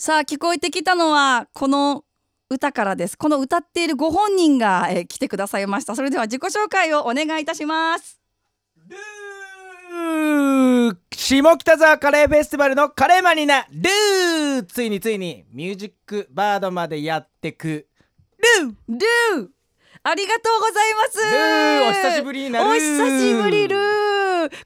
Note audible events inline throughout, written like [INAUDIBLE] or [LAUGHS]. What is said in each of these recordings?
さあ聞こえてきたのはこの歌からです。この歌っているご本人が、えー来てくださいました。それでは自己紹介をお願いいたします。ルー下北沢カレーフェスティバルのカレーマンになルーついについにミュージックバードまでやってく。ルールーありがとうございます。お久しぶりお久しぶりルー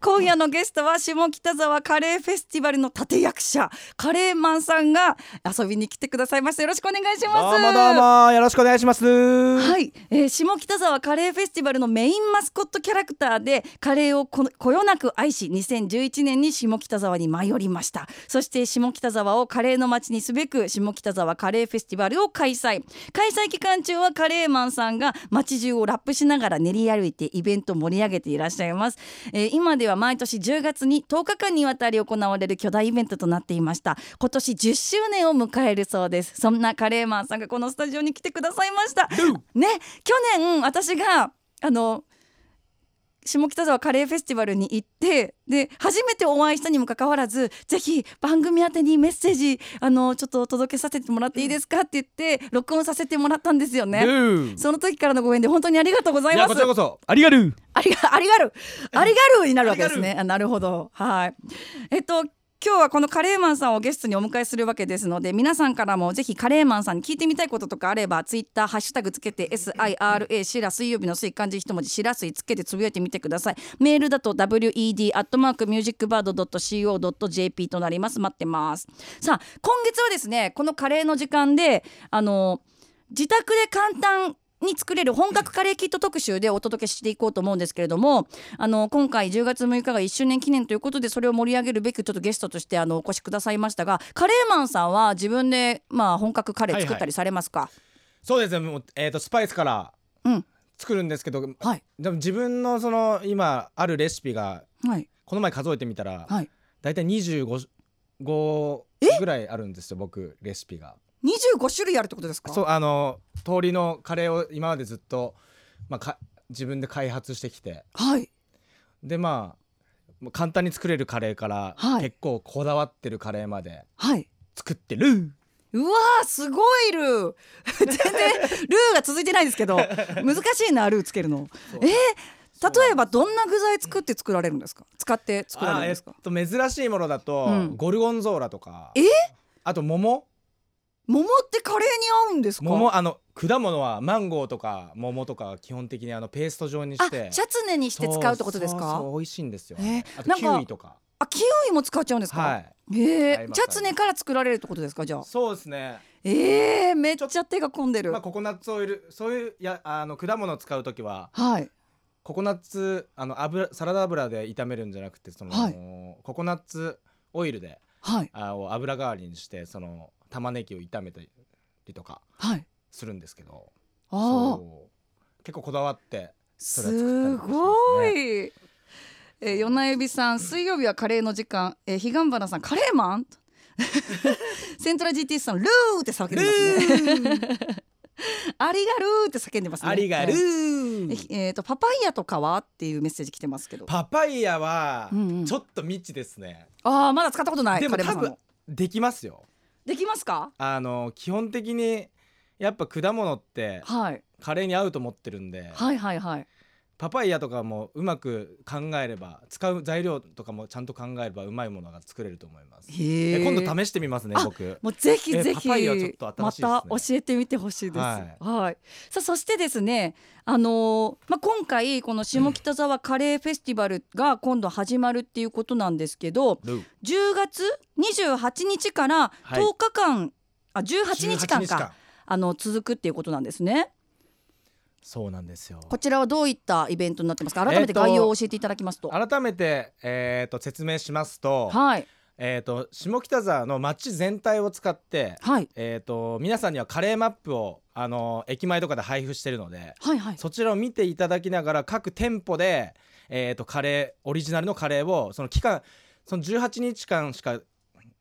今夜のゲストは下北沢カレーフェスティバルの立役者カレーマンさんが遊びに来てくださいましたよろしくお願いします。どうもどうもよろしくお願いします。はい、えー下北沢カレーフェスティバルのメインマスコットキャラクターでカレーをこのこよなく愛し2011年に下北沢に舞い降りました。そして下北沢をカレーの街にすべく下北沢カレーフェスティバルを開催。開催期間中はカレーマンさんが街中をラップしながら練り歩いてイベントを盛り上げていらっしゃいます、えー今では毎年10月に10日間にわたり行われる巨大イベントとなっていました。今年10周年を迎えるそうです。そんなカレーマンさんがこのスタジオに来てくださいました。ね去年私があの下北沢カレーフェスティバルに行ってで初めてお会いしたにもかかわらずぜひ番組宛てにメッセージあのちょっとお届けさせてもらっていいですか？って言って録音させてもらったんですよルね。ーその時からのご縁で本当にありがとうございます。いやこち。らこそ。ありがる。ありがありがるありがるになるわけですね。あなるほど。はい。えっと今日はこのカレーマンさんをゲストにお迎えするわけですので皆さんからもぜひカレーマンさんに聞いてみたいこととかあればツイッターハッシュタグつけて SIRA シラ水曜日の水漢字一文字シラ水つけてつぶやいてみてくださいメールだと WED アットマークミュージックバード .co.jp となります待ってますさあ今月はですねこのカレーの時間であの自宅で簡単に作れる本格カレーキット特集でお届けしていこうと思うんですけれどもあの今回10月6日が1周年記念ということでそれを盛り上げるべくちょっとゲストとしてあのお越しくださいましたがカレーマンさんは自分で、まあ、本格カレー作ったりされますか、そうですね。もうえっ、とスパイスからうん。作るんですけど、はい。でも自分のその今あるレシピがはい。この前数えてみたら、はい。だいたい25 5ぐらいあるんですよ僕レシピが。25種類あるってことですか？そうあの通りのカレーを今までずっと、まあ、か自分で開発してきて。はい。でまあ簡単に作れるカレーから、はい。結構こだわってるカレーまではい。作ってる。うわーすごいルー。[LAUGHS] 全然ルーが続いてないですけど難しいなルーつけるの。えー、例えばどんな具材作って作られるんですか？使って作られるんですか？と珍しいものだと、うん。ゴルゴンゾーラとか。え？あと桃？桃ってカレーに合うんですか？桃あの果物はマンゴーとか桃とか基本的にあのペースト状にあして。チャツネにして使うってことですか？そう美味しいんですよ、えーキウイとか。あキウイも使っちゃうんですか、はい。え。ー、チャツネから作られるってことですかじゃあ？そうですね。えー、めっちゃ手が込んでる、まあココナッツオイルそういうやあの果物を使う時ははい。ココナッツあの油サラダ油で炒めるんじゃなくてその、はい。ココナッツオイルではい。あを油代わりにしてその玉ねぎを炒めたりとかはい。するんですけどああそう結構こだわってそれは作ったすりすね。ごい。えー、与那指さん水曜日はカレーの時間、えー、彼岸花さんカレーマン？[LAUGHS] セントラ GT さん [LAUGHS] ルーって叫んでますね。ありがるーって叫んでますね。ありがるはいー。ええーとパパイヤとかはっていうメッセージ来てますけど。パパイヤはうんうん。ちょっと未知ですね、ああまだ使ったことないでも多分できますよできますか？あの基本的にやっぱ果物ってはい。カレーに合うと思ってるんで、はいはいはいパパイヤとかもうまく考えれば使う材料とかもちゃんと考えればうまいものが作れると思います。今度試してみますねあ僕。もうぜひぜひえパパイヤちょっと新また教えてみてほしいです。ははいい。さあそしてですね、あのーまあ今回この下北沢カレーフェスティバルが今度始まるっていうことなんですけど、ルー10月28日からはい10日間、あ18日間18かあの続くっていうことなんですね。そうなんですよ。こちらはどういったイベントになってますか？改めてえーと概要を教えていただきますと。改めてえー、と説明しますと,、はいえー、と下北沢の街全体を使って、はいえー、と皆さんにはカレーマップをあの駅前とかで配布してるのではいはい。そちらを見ていただきながら各店舗で、えー、とカレーオリジナルのカレーをその期間その18日間しか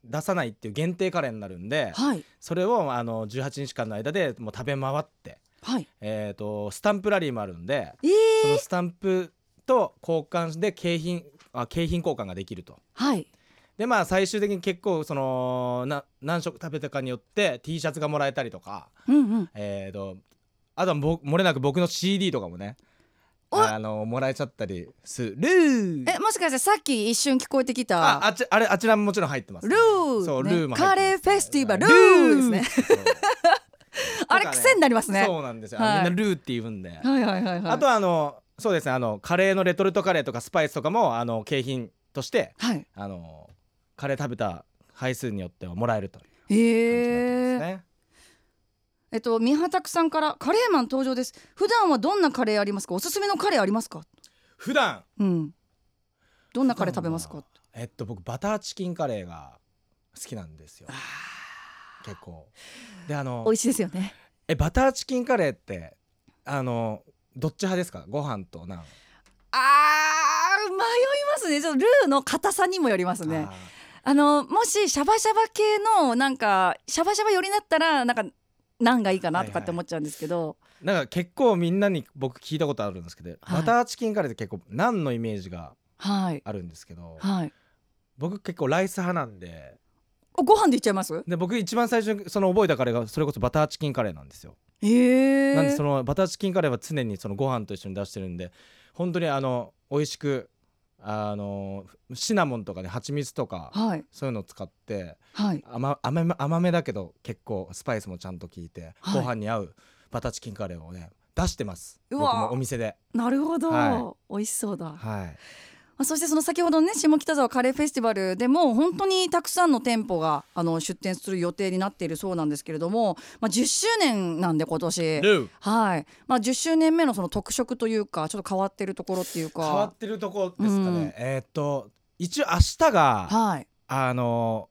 出さないっていう限定カレーになるんではいそれをあの18日間の間でもう食べ回って、はい。えー、とスタンプラリーもあるんでえー、そのスタンプと交換で景品あ景品交換ができると。はい。でまあ最終的に結構そのな何食食べたかによって T シャツがもらえたりとかうんうん。えー、とあとはぼ漏れなく僕の CD とかもねおあのもらえちゃったりする。えもしかしてさっき一瞬聞こえてきあた？あっちあれあちらももちろん入ってます、ルね、ー。ねそうルーもカレーフェスティバル。ですね [LAUGHS] あれ癖になりますね。そうなんですよ、はい。みんなルーって言うんで、はいはいはいはい。あとはあのそうですね。あのカレーのレトルトカレーとかスパイスとかもあの景品としてはい。あのカレー食べた回数によってはもらえるというへ感じになってえますね、えっと三畑さんからカレーマン登場です。普段はどんなカレーありますか？おすすめのカレーありますか？普段？うん。どんなカレー食べますか？えっと僕バターチキンカレーが好きなんですよ結構。であの美味しいですよね。えバターチキンカレーってあのどっち派ですか？ご飯とナン。あー迷いますね。ちょっとルーの硬さにもよりますね。あのもしシャバシャバ系のなんかシャバシャバ寄りだったらなんかナンがいいかなとかって思っちゃうんですけど、あーなんか結構みんなに僕聞いたことあるんですけど、はい。バターチキンカレーって結構ナンのイメージがはい。あるんですけど、はい。僕結構ライス派なんでおご飯でいっちゃいます？で僕一番最初にその覚えたカレーがそれこそバターチキンカレーなんですよ、へえ。なんでそのバターチキンカレーは常にそのご飯と一緒に出してるんで本当にあの美味しくあのシナモンとかね蜂蜜とかはい。そういうのを使ってはい。甘甘め甘めだけど結構スパイスもちゃんと効いて、はい。ご飯に合うバターチキンカレーをね出してます。僕うわもお店で。なるほど、は美味しそうだ。はい。あそしてその先ほどのね下北沢カレーフェスティバルでも本当にたくさんの店舗があの出店する予定になっているそうなんですけれども、まあ、10周年なんで今年。はい、まあ、10周年目のその特色というかちょっと変わってるところっていう変わかってるとこですかね、うんえーっと一応明日がはい。あの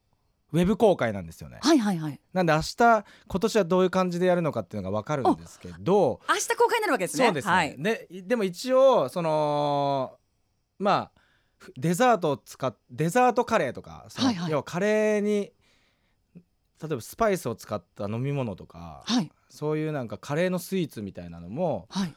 ウェブ公開なんですよね。はいはいはい。なんで明日今年はどういう感じでやるのかっていうのが分かるんですけど。明日公開になるわけですね。そうですね、はい、ででも一応そのまあふデザートを使っデザートカレーとかそのはいはい。要はカレーに例えばスパイスを使った飲み物とかはい。そういうなんかカレーのスイーツみたいなのもはい。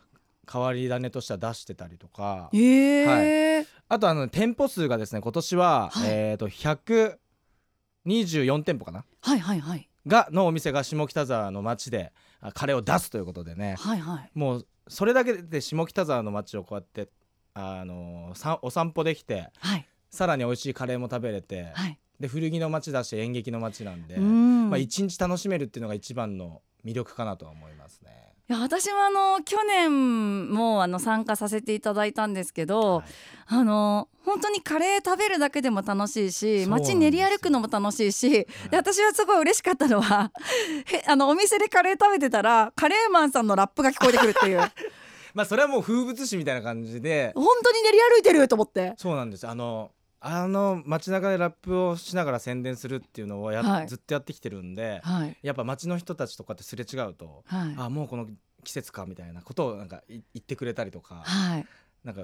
変わり種としては出してたりとかええあとあの店舗数がですね今年は、はい。えっ、と124店舗かな？はいはいはい。がのお店が下北沢の街であカレーを出すということでね。はいはい。もうそれだけで下北沢の街をこうやってあのさお散歩できてはい。さらに美味しいカレーも食べれて、はい。で古着の街だし演劇の街なんで、うん。まあ、一日楽しめるっていうのが一番の魅力かなとは思いますね。いや私もあの去年もあの参加させていただいたんですけど、はい。あの本当にカレー食べるだけでも楽しいし街練り歩くのも楽しいし、で私はすごい嬉しかったのは [LAUGHS] へあのお店でカレー食べてたらカレーマンさんのラップが聞こえてくるっていうまあそれはもう風物詩みたいな感じで。本当に練り歩いてると思って。そうなんです。あのあの街中でラップをしながら宣伝するっていうのをや、はい。ずっとやってきてるんではい。やっぱ街の人たちとかってすれ違うと、はい。あもうこの季節かみたいなことをなんかい言ってくれたりとか、はい。なんか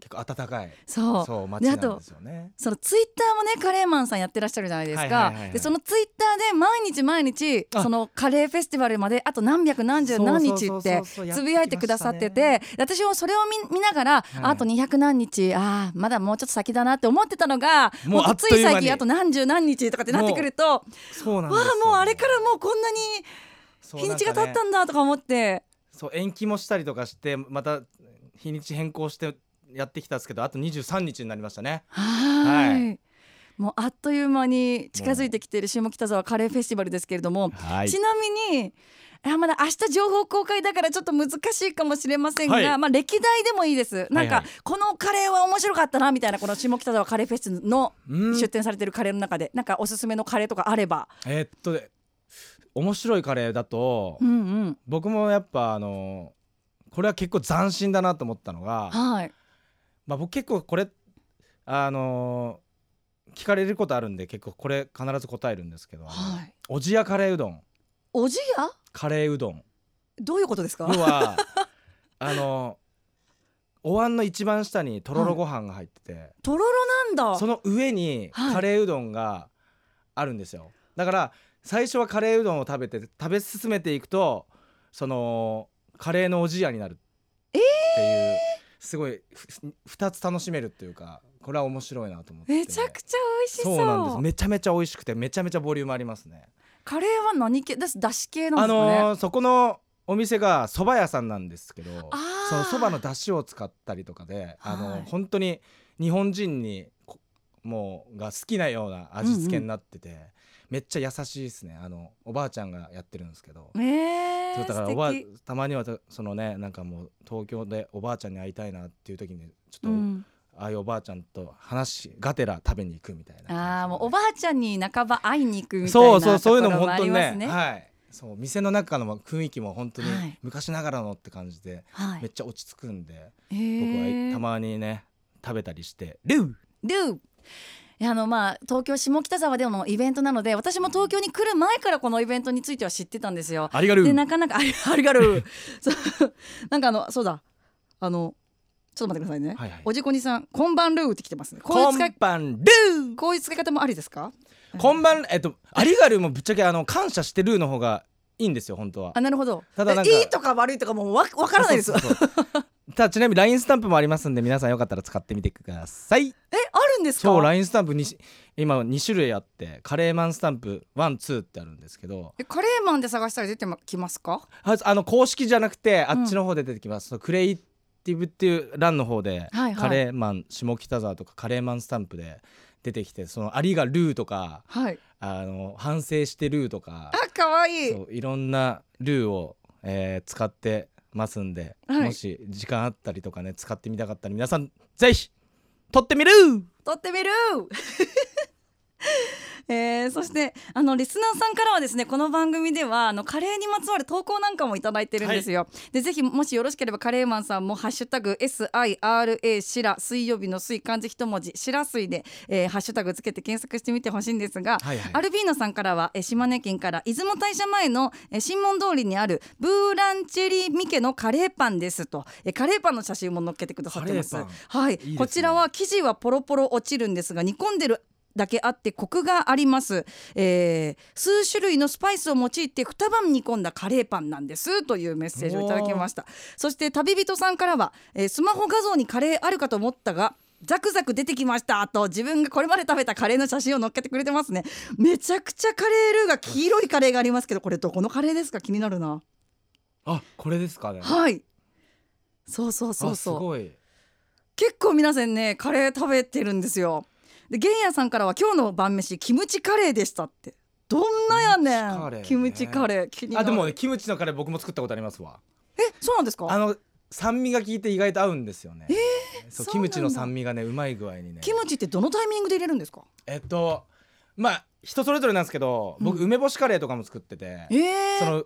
結構温かい。そう。そう街であとなんですよね。そのツイッターもねカレーマンさんやってらっしゃるじゃないですか、でそのツイッターで毎日毎日あ。そのカレーフェスティバルまであと何百何十何日ってつぶやいてくださってて。私もそれを見見ながら、い。あと200何日あーまだもうちょっと先だなって思ってたのがもうつい最近あと何十何日とかってなってくるとわあそうなんですよもうあれからもうこんなに日にちが経ったんだとか思って、そう延期もしたりとかしてまた日にち変更してやってきたんですけどあと23日になりましたね。はーい。はもうあっという間に近づいてきている下北沢カレーフェスティバルですけれども、はい。ちなみにあまだ明日情報公開だからちょっと難しいかもしれませんが、はい。まあ歴代でもいいです。なんか、はい。はいこのカレーは面白かったなみたいなこの下北沢カレーフェスのうん。出店されてるカレーの中でなんかおすすめのカレーとかあれば。えーっとで面白いカレーだと、うんうん。僕もやっぱあのこれは結構斬新だなと思ったのが、はいまあ、僕結構これあの聞かれることあるんで結構これ必ず答えるんですけど、はい。おじやカレーうどん。おじや？カレーうどん。どういうことですか？要は [LAUGHS] あのお椀の一番下にとろろご飯が入ってて、とろろなんだ。その上にはい。カレーうどんがあるんですよ、だから最初はカレーうどんを食べて食べ進めていくとそのカレーのおじやになるっていう、すごいふ2つ楽しめるっていうかこれは面白いなと思って。めちゃくちゃ美味しそう。そうなんです。めちゃめちゃ美味しくてめちゃめちゃボリュームありますね。カレーは何系？だしだし系なんあですかね、のーそこのお店が蕎麦屋さんなんですけどあー。その蕎麦の出汁を使ったりとかで、あのはい本当に日本人にこもうが好きなような味付けになってて、めっちゃ優しいですね。あのおばあちゃんがやってるんですけど、えー、そうだからおばたまにはたそのねなんかもう東京でおばあちゃんに会いたいなっていう時にちょっと、うん、ああいうおばあちゃんと話がてら食べに行くみたいな。感じでああもうおばあちゃんに半ば会いに行くみたいなそうそうそういうのも本当にありますねはい。そう店の中の雰囲気も本当にはい。昔ながらのって感じで、はい。めっちゃ落ち着くんで、へ僕ーはたまにね食べたりしてルー。ルーあのまあ東京下北沢でのイベントなので私も東京に来る前からこのイベントについては知ってたんですよ。ありがとうでなかなかあり [LAUGHS] ありがる。そう。なんかあのそうだ。あのちょっと待ってくださいね、はいはい。おじこにさんこんばんルーって来てますね。こんばんルー。こういう使い方もありですか？こんばんえっとありがるーもぶっちゃけあの感謝してルーの方がいいんですよ本当は。あなるほど。ただなんかいいとか悪いとかもうわわからないです。そうそうそうただちなみに LINE スタンプもありますんで皆さんよかったら使ってみてください。えあるんですか？そう LINE スタンプにし今2種類あってカレーマンスタンプ12ってあるんですけど。えカレーマンで探したら出てきますか？ああの公式じゃなくてあっちの方で出てきます、そうクレイティブっていう欄の方で、はいはい。カレーマン下北沢とかカレーマンスタンプで出てきてその「ありがルー」とかはい。あの反省してルーとかあ可愛い。そういろんなルーを、えー使ってますんで、はい。もし時間あったりとかね使ってみたかったら皆さんぜひ撮ってみる！撮ってみるえー、そしてあのリスナーさんからはですねこの番組ではあのカレーにまつわる投稿なんかもいただいてるんですよ、でぜひもしよろしければカレーマンさんもハッシュタグ SIRA しら水曜日の水漢字一文字しら水で、えーハッシュタグつけて検索してみてほしいんですが、はいはい。アルビーノさんからは、えー島根県から出雲大社前の、えー新門通りにあるブーランチェリーミケのカレーパンですと、えーカレーパンの写真も載っけてくださってます。はい。ね。こちらは生地はポロポロ落ちるんですが煮込んでるだけあってコクがあります、えー数種類のスパイスを用いて二晩煮込んだカレーパンなんですというメッセージをいただきました。そして旅人さんからは、えースマホ画像にカレーあるかと思ったがザクザク出てきましたと自分がこれまで食べたカレーの写真を載っけてくれてますね。めちゃくちゃカレールーが黄色いカレーがありますけどこれどこのカレーですか？気になるな。あこれですかね。はい。そうそうそうそう。ごい。結構皆さんねカレー食べてるんですよで玄也さんからは今日の晩飯キムチカレーでしたって。どんなやねん。キキムムチカレーレー。気にあでもねキムチのカレー僕も作ったことありますわ。えそうなんですか？あの酸味が効いて意外と合うんですよね、そうそうなんだキムチの酸味がねうまい具合にね。キムチってどのタイミングで入れるんですか？えっとまあ人それぞれなんですけど僕、うん。梅干しカレーとかも作っててえー、その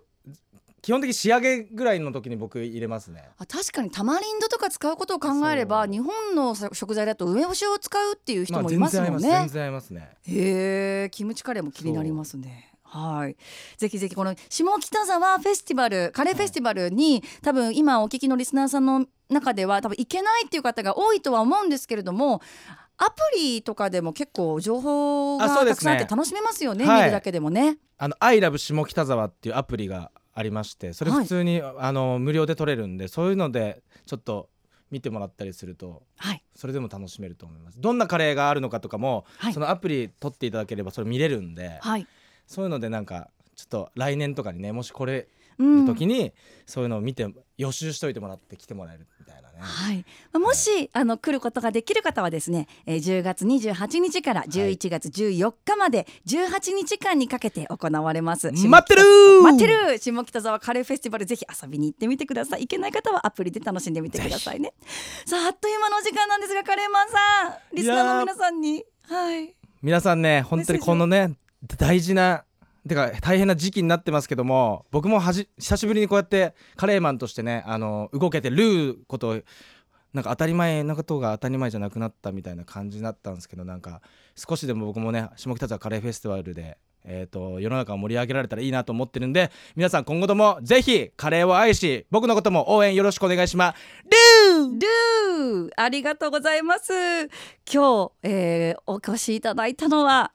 基本的に仕上げぐらいの時に僕入れますね。あ確かにタマリンドとか使うことを考えれば日本の食材だと梅干しを使うっていう人あもいますもんね、ます全然合いますね。へえキムチカレーも気になりますね。はい、ぜひぜひこの下北沢フェスティバルカレーフェスティバルに、多分今お聞きのリスナーさんの中では多分行けないっていう方が多いとは思うんですけれどもアプリとかでも結構情報がたくさんあって楽しめますよねはい。見るだけでもね。あの「アイラブ下北沢」っていうアプリがありましてそれ普通に、あの無料で取れるんでそういうのでちょっと見てもらったりするとはい。それでも楽しめると思います。どんなカレーがあるのかとかも、はい。そのアプリ取っていただければそれ見れるんで、はい。そういうのでなんかちょっと来年とかにねもしこれうんる時に、そういうのを見て予習しといてもらって来てもらえるみたいなね。はい、まあもし、あの来ることができる方はですね、えー、10月28日から11月14日まで18日間にかけて行われます。待ってるー！待ってる下北沢カレーフェスティバルぜひ遊びに行ってみてください。行けない方はアプリで楽しんでみてくださいね。さああっという間のお時間なんですがカレーマンさんリスナーの皆さんに。はい。皆さんね本当にこのね大事なてか大変な時期になってますけども僕もはじ久しぶりにこうやってカレーマンとしてねあの動けてることなんか当たり前なことが当たり前じゃなくなったみたいな感じになったんですけどなんか少しでも僕もね下北沢カレーフェスティバルで、えー、と世の中を盛り上げられたらいいなと思ってるんで皆さん今後ともぜひカレーを愛し僕のことも応援よろしくお願いします。ルー!ありがとうございます。今日、えーお越しいただいたのは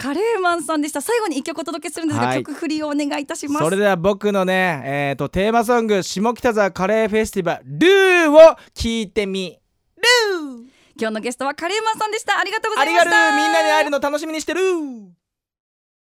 カレーマンさんでした。最後に一曲お届けするんですが、はい。曲振りをお願いいたします。それでは僕のねえー、とテーマソング下北沢カレーフェスティバルルーを聞いてみルー今日のゲストはカレーマンさんでした。ありがとうございました。とう。みんなに会えるの楽しみにしてる